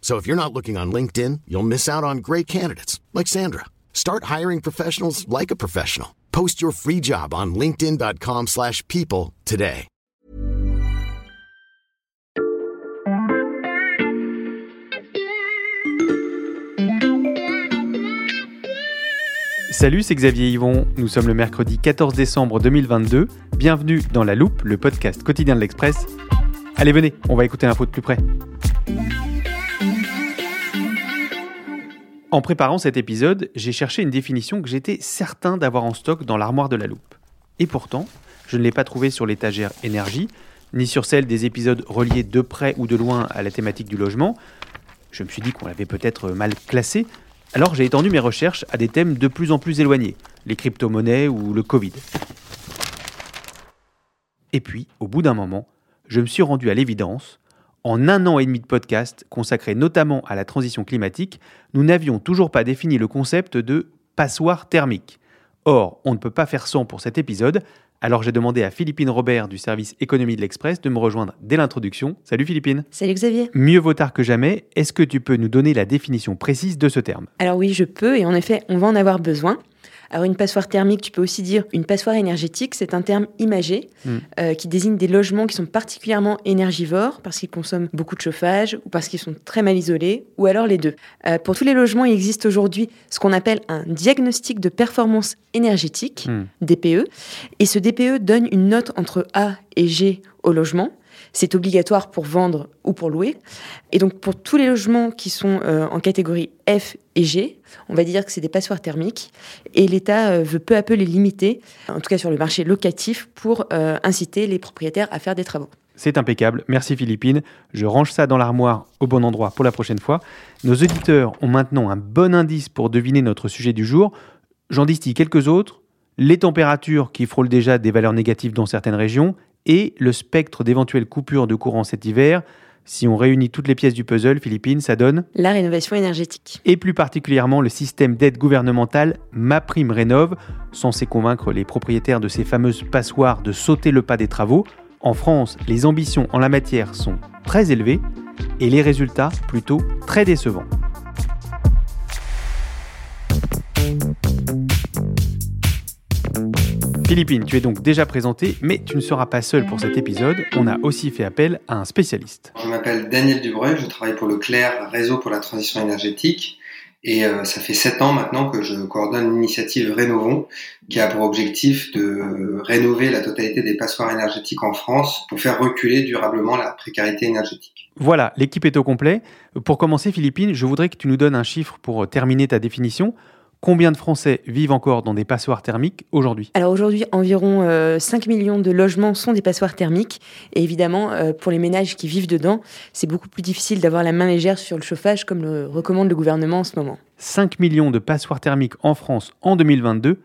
So if you're not looking on LinkedIn, you'll miss out on great candidates like Sandra. Start hiring professionals like a professional. Post your free job on linkedin.com/people today. Salut, c'est Xavier Yvon. Nous sommes le mercredi 14 décembre 2022. Bienvenue dans La Loupe, le podcast quotidien de l'Express. Allez, venez, on va écouter l'info de plus près. En préparant cet épisode, j'ai cherché une définition que j'étais certain d'avoir en stock dans l'armoire de la loupe. Et pourtant, je ne l'ai pas trouvée sur l'étagère énergie, ni sur celle des épisodes reliés de près ou de loin à la thématique du logement. Je me suis dit qu'on l'avait peut-être mal classée, alors j'ai étendu mes recherches à des thèmes de plus en plus éloignés, les crypto-monnaies ou le Covid. Et puis, au bout d'un moment, je me suis rendu à l'évidence, en un an et demi de podcast consacré notamment à la transition climatique, nous n'avions toujours pas défini le concept de passoire thermique. Or, on ne peut pas faire sans pour cet épisode, alors j'ai demandé à Philippine Robert du service économie de l'Express de me rejoindre dès l'introduction. Salut Philippine. Salut Xavier. Mieux vaut tard que jamais, est-ce que tu peux nous donner la définition précise de ce terme? Alors oui, je peux, et en effet, on va en avoir besoin. Alors une passoire thermique, tu peux aussi dire une passoire énergétique, c'est un terme imagé Mm. euh, qui désigne des logements qui sont particulièrement énergivores parce qu'ils consomment beaucoup de chauffage ou parce qu'ils sont très mal isolés ou alors les deux. Euh, pour tous les logements, il existe aujourd'hui ce qu'on appelle un diagnostic de performance énergétique, Mm. DPE, et ce DPE donne une note entre A et G au logement. C'est obligatoire pour vendre ou pour louer. Et donc pour tous les logements qui sont euh, en catégorie F et G, on va dire que c'est des passoires thermiques. Et l'État euh, veut peu à peu les limiter, en tout cas sur le marché locatif, pour euh, inciter les propriétaires à faire des travaux. C'est impeccable, merci Philippine. Je range ça dans l'armoire au bon endroit pour la prochaine fois. Nos auditeurs ont maintenant un bon indice pour deviner notre sujet du jour. J'en distille quelques autres. Les températures qui frôlent déjà des valeurs négatives dans certaines régions et le spectre d'éventuelles coupures de courant cet hiver. Si on réunit toutes les pièces du puzzle, Philippine, ça donne La rénovation énergétique. et plus particulièrement le système d'aide gouvernementale MaPrimeRénov, censé convaincre les propriétaires de ces fameuses passoires de sauter le pas des travaux. En France, les ambitions en la matière sont très élevées et les résultats plutôt très décevants. Philippine, tu es donc déjà présenté, mais tu ne seras pas seul pour cet épisode. On a aussi fait appel à un spécialiste. Je m'appelle Daniel Dubreuil, je travaille pour le CLER, Réseau pour la transition énergétique. Et euh, ça fait sept ans maintenant que je coordonne l'initiative Rénovons, qui a pour objectif de rénover la totalité des passoires énergétiques en France pour faire reculer durablement la précarité énergétique. Voilà, l'équipe est au complet. Pour commencer, Philippine, je voudrais que tu nous donnes un chiffre pour terminer ta définition. Combien de Français vivent encore dans des passoires thermiques aujourd'hui? Alors aujourd'hui, environ euh, 5 millions de logements sont des passoires thermiques. Et évidemment, euh, pour les ménages qui vivent dedans, c'est beaucoup plus difficile d'avoir la main légère sur le chauffage, comme le recommande le gouvernement en ce moment. 5 millions de passoires thermiques en France en 2022,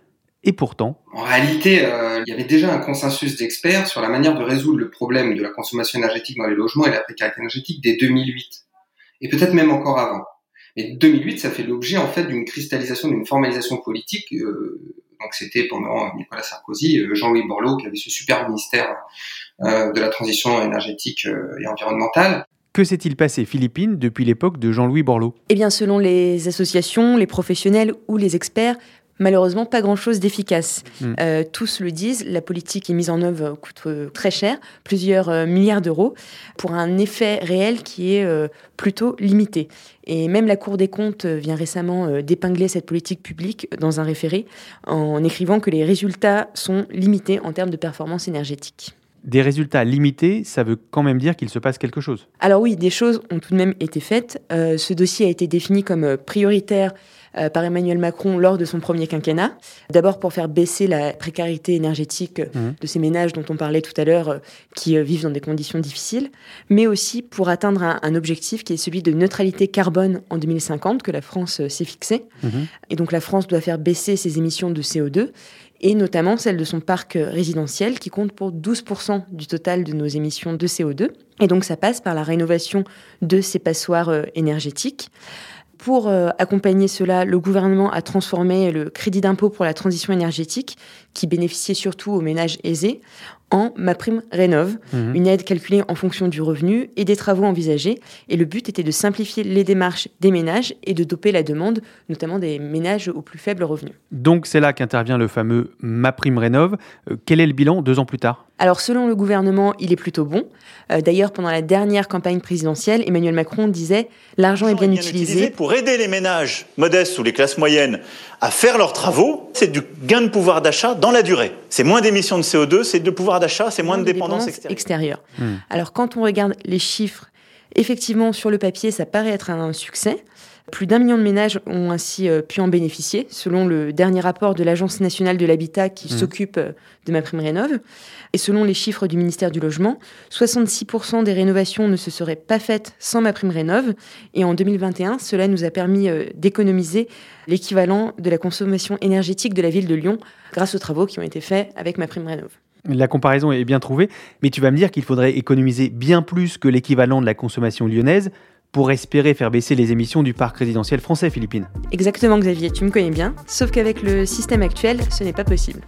et pourtant, En réalité, euh, il y avait déjà un consensus d'experts sur la manière de résoudre le problème de la consommation énergétique dans les logements et la précarité énergétique dès 2008. Et peut-être même encore avant. Mais 2008, ça fait l'objet en fait d'une cristallisation, d'une formalisation politique. euh, donc c'était pendant Nicolas Sarkozy, euh, Jean-Louis Borloo qui avait ce super ministère euh, de la transition énergétique euh, et environnementale. que s'est-il passé, Philippine, depuis l'époque de Jean-Louis Borloo? Eh bien, selon les associations, les professionnels ou les experts, Malheureusement, pas grand-chose d'efficace. Mm. Euh, tous le disent, la politique est mise en œuvre coûte euh, très cher, plusieurs euh, milliards d'euros, pour un effet réel qui est plutôt limité. Et même la Cour des comptes vient récemment d'épingler cette politique publique dans un référé en écrivant que les résultats sont limités en termes de performance énergétique. Des résultats limités, ça veut quand même dire qu'il se passe quelque chose. Alors oui, des choses ont tout de même été faites. Euh, ce dossier a été défini comme euh, prioritaire euh, par Emmanuel Macron lors de son premier quinquennat. D'abord pour faire baisser la précarité énergétique Mhm. de ces ménages dont on parlait tout à l'heure, euh, qui vivent dans des conditions difficiles, mais aussi pour atteindre un, un objectif qui est celui de neutralité carbone en 2050 que la France s'est fixé. Mhm. Et donc la France doit faire baisser ses émissions de CO2 et notamment celle de son parc résidentiel qui compte pour 12% du total de nos émissions de CO2. Et donc ça passe par la rénovation de ces passoires euh, énergétiques. Pour euh, accompagner cela, le gouvernement a transformé le crédit d'impôt pour la transition énergétique, qui bénéficiait surtout aux ménages aisés, en ma prime rénove, Mhm. une aide calculée en fonction du revenu et des travaux envisagés. Et le but était de simplifier les démarches des ménages et de doper la demande, notamment des ménages aux plus faibles revenus. Donc c'est là qu'intervient le fameux Ma Prime Rénov. Euh, quel est le bilan deux ans plus tard? Alors selon le gouvernement, il est plutôt bon. Euh, D'ailleurs, pendant la dernière campagne présidentielle, Emmanuel Macron disait l'argent est bien utilisé. pour aider les ménages modestes ou les classes moyennes à faire leurs travaux. C'est du gain de pouvoir d'achat dans la durée. C'est moins d'émissions de CO2, c'est de pouvoir d'achat, c'est moins de dépendance extérieure. extérieure. Alors quand on regarde les chiffres, effectivement sur le papier, ça paraît être un succès. Plus d'un million de ménages ont ainsi euh, pu en bénéficier, selon le dernier rapport de l'Agence nationale de l'habitat qui Mhm. s'occupe euh, de ma prime rénov. Et selon les chiffres du ministère du Logement, 66% des rénovations ne se seraient pas faites sans ma prime rénov. Et en 2021, cela nous a permis euh, d'économiser l'équivalent de la consommation énergétique de la ville de Lyon grâce aux travaux qui ont été faits avec ma prime rénov. La comparaison est bien trouvée, mais tu vas me dire qu'il faudrait économiser bien plus que l'équivalent de la consommation lyonnaise pour espérer faire baisser les émissions du parc résidentiel français, Philippines. Exactement Xavier, tu me connais bien, sauf qu'avec le système actuel, ce n'est pas possible.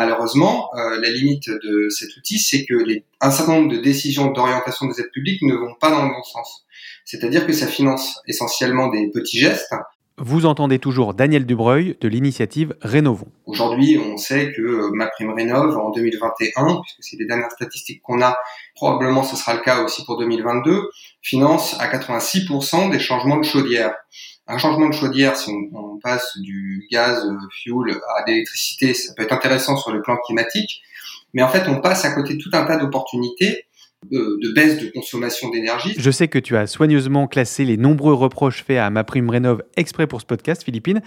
Malheureusement, euh, la limite de cet outil, c'est que les, un certain nombre de décisions d'orientation des aides publiques ne vont pas dans le bon sens. C'est-à-dire que ça finance essentiellement des petits gestes. Vous entendez toujours Daniel Dubreuil de l'initiative Rénovons. Aujourd'hui, on sait que euh, ma prime rénov en 2021, puisque c'est les dernières statistiques qu'on a, probablement ce sera le cas aussi pour 2022, finance à 86% des changements de chaudière. Un changement de chaudière, si on, passe du gaz euh, fuel à l'électricité, ça peut être intéressant sur le plan climatique, mais en fait, on passe à côté tout un tas d'opportunités de, de baisse de consommation d'énergie. Je sais que tu as soigneusement classé les nombreux reproches faits à ma prime rénov exprès pour ce podcast, Philippine,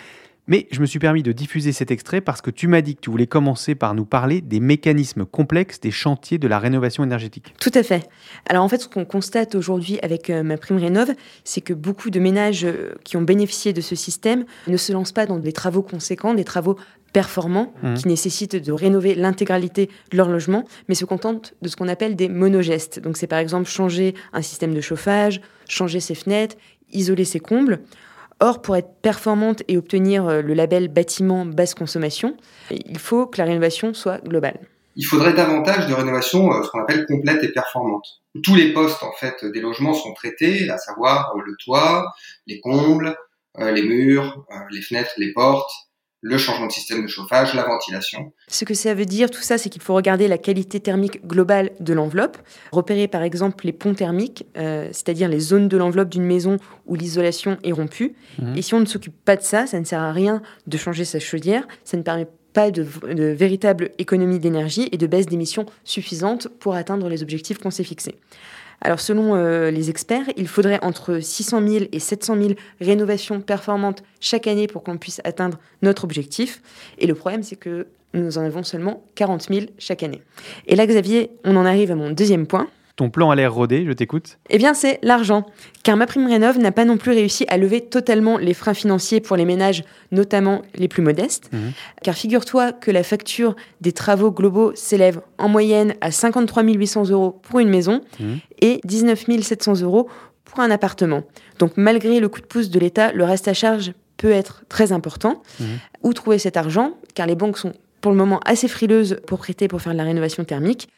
mais je me suis permis de diffuser cet extrait parce que tu m'as dit que tu voulais commencer par nous parler des mécanismes complexes des chantiers de la rénovation énergétique. Tout à fait. Alors en fait, ce qu'on constate aujourd'hui avec euh, ma prime rénov, c'est que beaucoup de ménages euh, qui ont bénéficié de ce système ne se lancent pas dans des travaux conséquents, des travaux performants Mhm. qui nécessitent de rénover l'intégralité de leur logement, mais se contentent de ce qu'on appelle des monogestes. Donc c'est par exemple changer un système de chauffage, changer ses fenêtres, isoler ses combles. Or, pour être performante et obtenir euh, le label bâtiment basse consommation, il faut que la rénovation soit globale. il faudrait davantage de rénovation, euh, ce qu'on appelle complète et performante. Tous les postes en fait des logements sont traités, à savoir euh, le toit, les combles, les murs, les fenêtres, les portes, le changement de système de chauffage, la ventilation. Ce que ça veut dire, tout ça, c'est qu'il faut regarder la qualité thermique globale de l'enveloppe, repérer par exemple les ponts thermiques, euh, c'est-à-dire les zones de l'enveloppe d'une maison où l'isolation est rompue. Mhm. Et si on ne s'occupe pas de ça, ça ne sert à rien de changer sa chaudière, ça ne permet pas de, de véritable économie d'énergie et de baisse d'émissions suffisante pour atteindre les objectifs qu'on s'est fixés. Alors selon euh, les experts, il faudrait entre 600 000 et 700 000 rénovations performantes chaque année pour qu'on puisse atteindre notre objectif. Et le problème, c'est que nous en avons seulement 40 000 chaque année. Et là, Xavier, on en arrive à mon deuxième point. Ton plan a l'air rodé, je t'écoute. Eh bien, c'est l'argent. Car ma prime rénov n'a pas non plus réussi à lever totalement les freins financiers pour les ménages, notamment les plus modestes. Mhm. Car figure-toi que la facture des travaux globaux s'élève en moyenne à 53 800 euros pour une maison Mhm. et 19 700 euros pour un appartement. Donc, malgré le coup de pouce de l'État, le reste à charge peut être très important. Mhm. Où trouver cet argent? Car les banques sont pour le moment assez frileuses pour prêter pour faire de la rénovation thermique.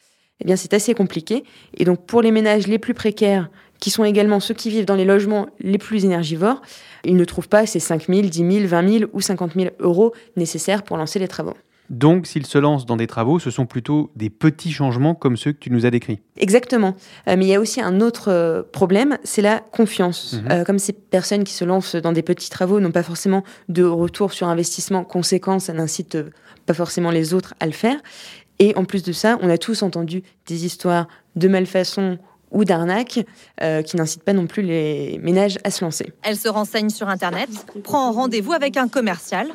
Eh bien, c'est assez compliqué. Et donc, pour les ménages les plus précaires, qui sont également ceux qui vivent dans les logements les plus énergivores, ils ne trouvent pas ces 5 000, 10 000, 20 000 ou 50 000 euros nécessaires pour lancer les travaux. Donc, s'ils se lancent dans des travaux, ce sont plutôt des petits changements comme ceux que tu nous as décrits. Exactement. Euh, mais il y a aussi un autre euh, problème, c'est la confiance. Mhm. Euh, comme ces personnes qui se lancent dans des petits travaux n'ont pas forcément de retour sur investissement conséquent, ça n'incite pas forcément les autres à le faire. Et en plus de ça, on a tous entendu des histoires de malfaçon ou d'arnaque qui n'incitent pas non plus les ménages à se lancer. Elle se renseigne sur Internet, prend rendez-vous avec un commercial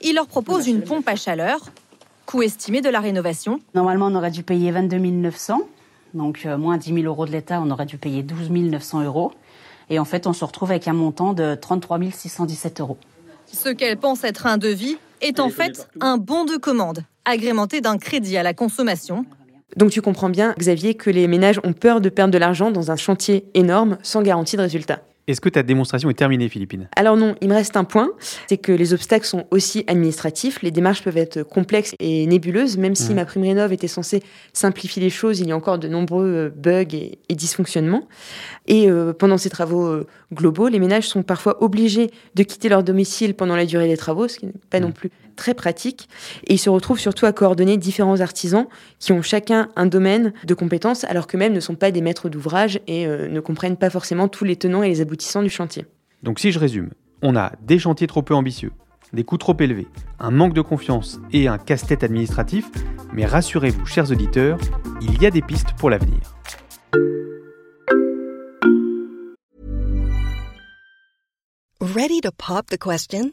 il leur propose une pompe à chaleur. Coût estimé de la rénovation Normalement, on aurait dû payer 22 900. Donc, euh, moins 10 000 euros de l'État, on aurait dû payer 12 900 euros. Et en fait, on se retrouve avec un montant de 33 617 euros. Ce qu'elle pense être un devis est en fait un bon de commande, agrémenté d'un crédit à la consommation. Donc tu comprends bien, Xavier, que les ménages ont peur de perdre de l'argent dans un chantier énorme sans garantie de résultat. Est-ce que ta démonstration est terminée, Philippine? Alors non, il me reste un point, c'est que les obstacles sont aussi administratifs. Les démarches peuvent être complexes et nébuleuses, même si mmh. ma prime rénov était censée simplifier les choses, il y a encore de nombreux euh, bugs et, dysfonctionnements. Et euh, pendant ces travaux euh, globaux, les ménages sont parfois obligés de quitter leur domicile pendant la durée des travaux, ce qui n'est pas non mmh. plus très pratique. Et ils se retrouvent surtout à coordonner différents artisans qui ont chacun un domaine de compétences, alors qu'eux-mêmes ne sont pas des maîtres d'ouvrage et ne comprennent pas forcément tous les tenants et les aboutissants du chantier. Donc si je résume, on a des chantiers trop peu ambitieux, des coûts trop élevés, un manque de confiance et un casse-tête administratif, mais rassurez-vous chers auditeurs, il y a des pistes pour l'avenir. Ready to pop the question?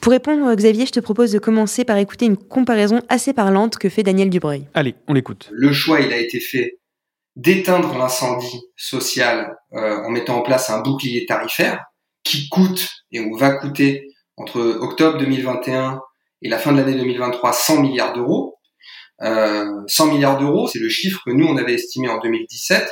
Pour répondre, Xavier, je te propose de commencer par écouter une comparaison assez parlante que fait Daniel Dubreuil. Allez, on l'écoute. Le choix, il a été fait d'éteindre l'incendie social euh, en mettant en place un bouclier tarifaire qui coûte et on va coûter entre octobre 2021 et la fin de l'année 2023 100 milliards d'euros. Euh, 100 milliards d'euros, c'est le chiffre que nous on avait estimé en 2017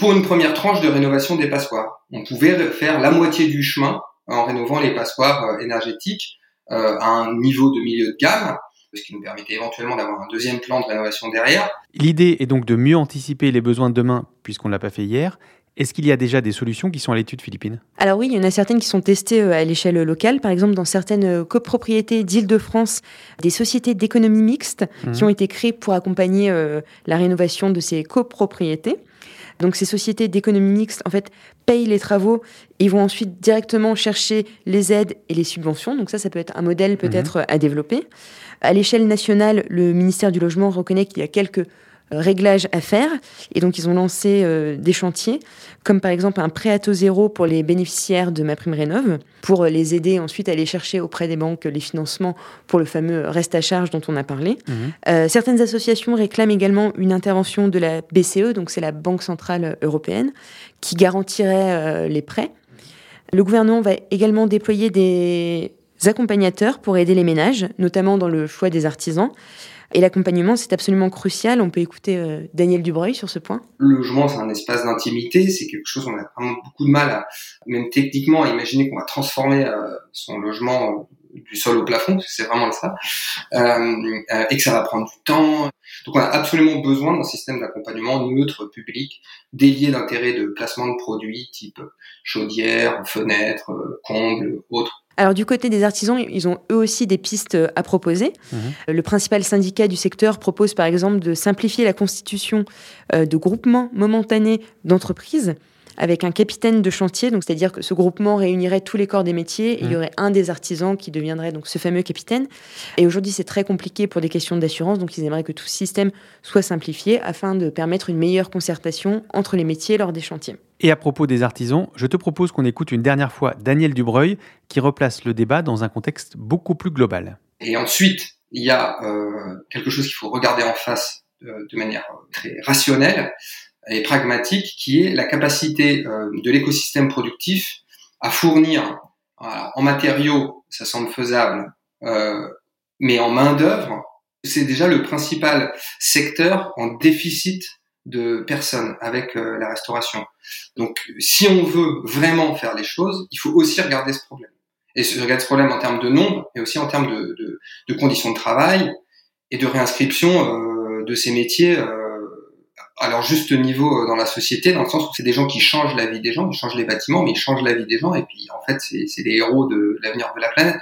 pour une première tranche de rénovation des passoires. On pouvait faire la moitié du chemin en rénovant les passoires euh, énergétiques euh, à un niveau de milieu de gamme, ce qui nous permettait éventuellement d'avoir un deuxième plan de rénovation derrière. L'idée est donc de mieux anticiper les besoins de demain, puisqu'on ne l'a pas fait hier. Est-ce qu'il y a déjà des solutions qui sont à l'étude philippine? Alors oui, il y en a certaines qui sont testées euh, à l'échelle locale. Par exemple, dans certaines copropriétés d'Île-de-France, des sociétés d'économie mixte mmh. qui ont été créées pour accompagner la rénovation de ces copropriétés. Donc ces sociétés d'économie mixte, en fait, payent les travaux et vont ensuite directement chercher les aides et les subventions. Donc ça, ça peut être un modèle peut-être mhm. à développer. À l'échelle nationale, le ministère du Logement reconnaît qu'il y a quelques réglages à faire. Et donc, ils ont lancé euh, des chantiers, comme par exemple un prêt à taux zéro pour les bénéficiaires de ma prime rénove, pour euh, les aider ensuite à aller chercher auprès des banques les financements pour le fameux reste à charge dont on a parlé. Mhm. certaines associations réclament également une intervention de la BCE, donc c'est la Banque Centrale Européenne, qui garantirait les prêts. Le gouvernement va également déployer des accompagnateurs pour aider les ménages, notamment dans le choix des artisans. Et l'accompagnement, c'est absolument crucial. On peut écouter euh, Daniel Dubreuil sur ce point. Le logement, c'est un espace d'intimité. C'est quelque chose, on a vraiment beaucoup de mal, à, même techniquement, à imaginer qu'on va transformer euh, son logement du sol au plafond, c'est vraiment ça, et que ça va prendre du temps. Donc on a absolument besoin d'un système d'accompagnement neutre, public, délié d'intérêt de placement de produits type chaudière, fenêtre, comble, autres alors du côté des artisans, ils ont eux aussi des pistes euh, à proposer. Mhm. Euh, le principal syndicat du secteur propose par exemple de simplifier la constitution euh, de groupements momentanés d'entreprises avec un capitaine de chantier, donc c'est-à-dire que ce groupement réunirait tous les corps des métiers, et il y mmh. aurait un des artisans qui deviendrait donc ce fameux capitaine. Et aujourd'hui, c'est très compliqué pour des questions d'assurance, donc ils aimeraient que tout ce système soit simplifié afin de permettre une meilleure concertation entre les métiers lors des chantiers. Et à propos des artisans, je te propose qu'on écoute une dernière fois Daniel Dubreuil qui replace le débat dans un contexte beaucoup plus global. Et ensuite, il y a euh, quelque chose qu'il faut regarder en face de manière très rationnelle et pragmatique, qui est la capacité de l'écosystème productif à fournir en matériaux, ça semble faisable, mais en main d'œuvre, c'est déjà le principal secteur en déficit de personnes avec euh, la restauration. Donc, si on veut vraiment faire les choses, il faut aussi regarder ce problème. Et regarder ce problème en termes de nombre, mais aussi en termes de, de, de conditions de travail et de réinscription euh, de ces métiers euh, à leur juste niveau euh, dans la société, dans le sens où c'est des gens qui changent la vie des gens, ils changent les bâtiments, mais ils changent la vie des gens, et puis en fait, c'est les héros de l'avenir de la planète.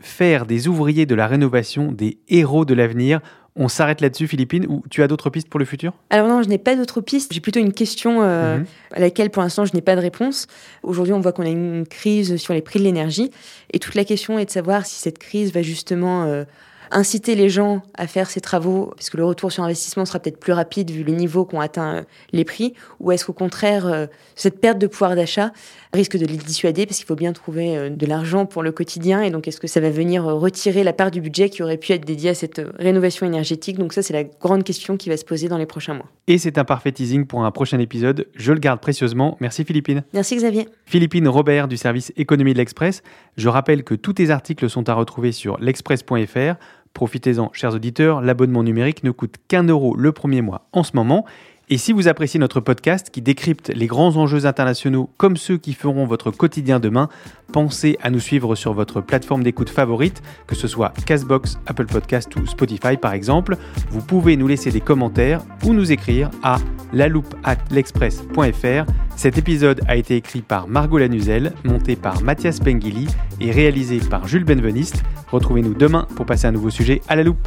Faire des ouvriers de la rénovation des héros de l'avenir, on s'arrête là-dessus, Philippine, ou tu as d'autres pistes pour le futur? Alors non, je n'ai pas d'autres pistes. J'ai plutôt une question euh, mhm. à laquelle, pour l'instant, je n'ai pas de réponse. Aujourd'hui, on voit qu'on a une crise sur les prix de l'énergie. Et toute la question est de savoir si cette crise va justement euh, inciter les gens à faire ces travaux, puisque le retour sur investissement sera peut-être plus rapide vu le niveau qu'ont atteint euh, les prix, ou est-ce qu'au contraire, euh, cette perte de pouvoir d'achat risque de les dissuader, parce qu'il faut bien trouver euh, de l'argent pour le quotidien, et donc est-ce que ça va venir retirer la part du budget qui aurait pu être dédiée à cette rénovation énergétique? Donc ça, c'est la grande question qui va se poser dans les prochains mois. Et c'est un parfait teasing pour un prochain épisode. Je le garde précieusement. Merci Philippine. Merci Xavier. Philippine Robert du service économie de l'Express. Je rappelle que tous tes articles sont à retrouver sur l'express.fr. Profitez-en, chers auditeurs, l'abonnement numérique ne coûte qu'un euro le premier mois en ce moment et si vous appréciez notre podcast qui décrypte les grands enjeux internationaux comme ceux qui feront votre quotidien demain, pensez à nous suivre sur votre plateforme d'écoute favorite, que ce soit Castbox, Apple Podcast ou Spotify par exemple. Vous pouvez nous laisser des commentaires ou nous écrire à l'express.fr. Cet épisode a été écrit par Margot Lanuzel, monté par Mathias Pengili et réalisé par Jules Benveniste. Retrouvez-nous demain pour passer un nouveau sujet à la loupe.